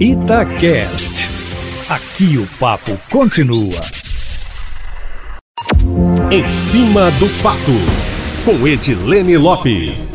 Itacast. Aqui o papo continua. Em cima do papo, com Edilene Lopes.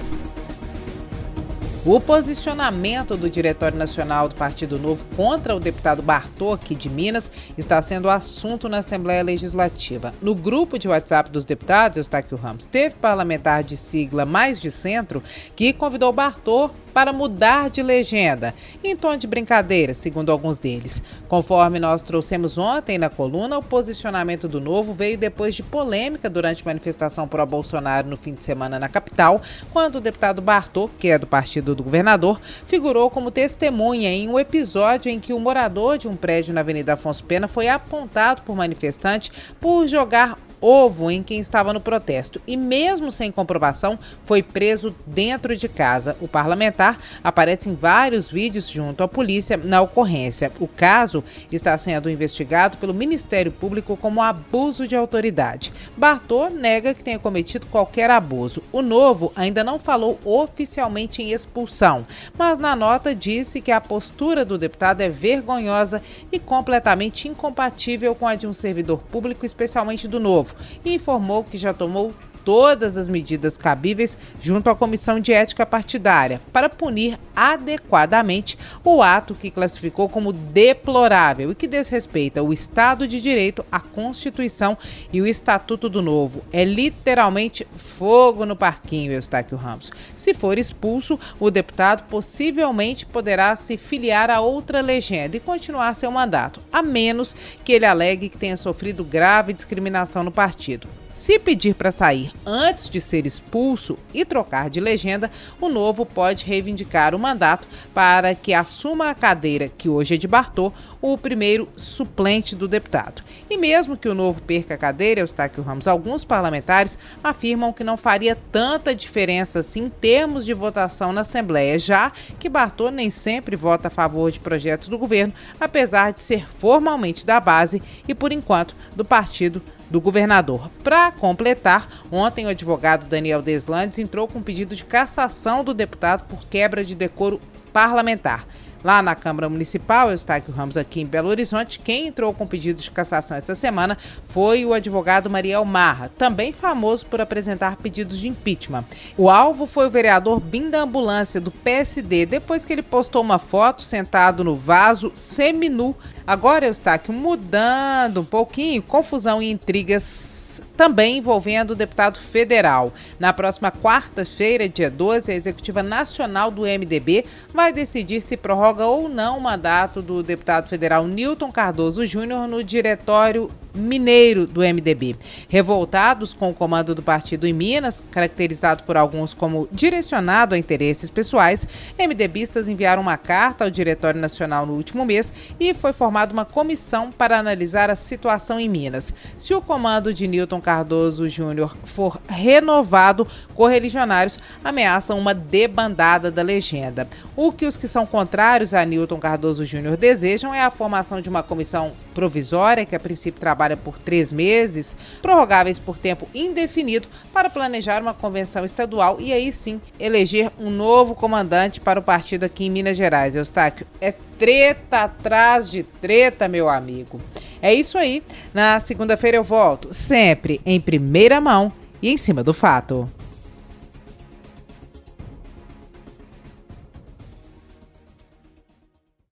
O posicionamento do Diretório Nacional do Partido Novo contra o deputado Bartok de Minas está sendo assunto na Assembleia Legislativa. No grupo de WhatsApp dos deputados, Eustáquio Ramos, teve parlamentar de sigla mais de centro que convidou Bartok para mudar de legenda, em tom de brincadeira, segundo alguns deles. Conforme nós trouxemos ontem na coluna, o posicionamento do Novo veio depois de polêmica durante manifestação pró-Bolsonaro no fim de semana na capital, quando o deputado Bartok, que é do partido do governador, figurou como testemunha em um episódio em que o morador de um prédio na Avenida Afonso Pena foi apontado por manifestante por jogar ovo em quem estava no protesto e, mesmo sem comprovação, foi preso dentro de casa. O parlamentar aparece em vários vídeos junto à polícia na ocorrência. O caso está sendo investigado pelo Ministério Público como abuso de autoridade. Bartô nega que tenha cometido qualquer abuso. O novo ainda não falou oficialmente em expulsão, mas na nota disse que a postura do deputado é vergonhosa e completamente incompatível com a de um servidor público, especialmente do novo e informou que já tomou todas as medidas cabíveis junto à Comissão de Ética Partidária para punir adequadamente o ato que classificou como deplorável e que desrespeita o Estado de Direito, a Constituição e o Estatuto do Novo. É literalmente fogo no parquinho, Eustáquio Ramos. Se for expulso, o deputado possivelmente poderá se filiar a outra legenda e continuar seu mandato, a menos que ele alegue que tenha sofrido grave discriminação no partido. Se pedir para sair antes de ser expulso e trocar de legenda, o novo pode reivindicar o mandato para que assuma a cadeira que hoje é de Bartô, o primeiro suplente do deputado. E mesmo que o novo perca a cadeira, Eustáquio Ramos, alguns parlamentares afirmam que não faria tanta diferença assim em termos de votação na Assembleia, já que Bartô nem sempre vota a favor de projetos do governo, apesar de ser formalmente da base e, por enquanto, do partido do governador. Para completar, ontem o advogado Daniel Deslandes entrou com um pedido de cassação do deputado por quebra de decoro parlamentar. Lá na Câmara Municipal, Eustáquio Ramos aqui em Belo Horizonte, quem entrou com pedido de cassação essa semana foi o advogado Mariel Marra, também famoso por apresentar pedidos de impeachment. O alvo foi o vereador Bim da Ambulância, do PSD, depois que ele postou uma foto sentado no vaso seminu. Agora, Eustáquio, mudando um pouquinho, confusão e intrigas também envolvendo o deputado federal. Na próxima quarta-feira, dia 12, a Executiva Nacional do MDB vai decidir se prorroga ou não o mandato do deputado federal Newton Cardoso Júnior no diretório mineiro do MDB. Revoltados com o comando do partido em Minas, caracterizado por alguns como direcionado a interesses pessoais, MDBistas enviaram uma carta ao Diretório Nacional no último mês e foi formada uma comissão para analisar a situação em Minas. Se o comando de Newton Cardoso Júnior for renovado, correligionários ameaçam uma debandada da legenda. O que os que são contrários a Newton Cardoso Júnior desejam é a formação de uma comissão provisória que a princípio trabalha trabalha por três meses, prorrogáveis por tempo indefinido, para planejar uma convenção estadual e aí sim eleger um novo comandante para o partido aqui em Minas Gerais. Eustáquio, é treta atrás de treta, meu amigo. É isso aí. Na segunda-feira eu volto, sempre em primeira mão e em cima do fato.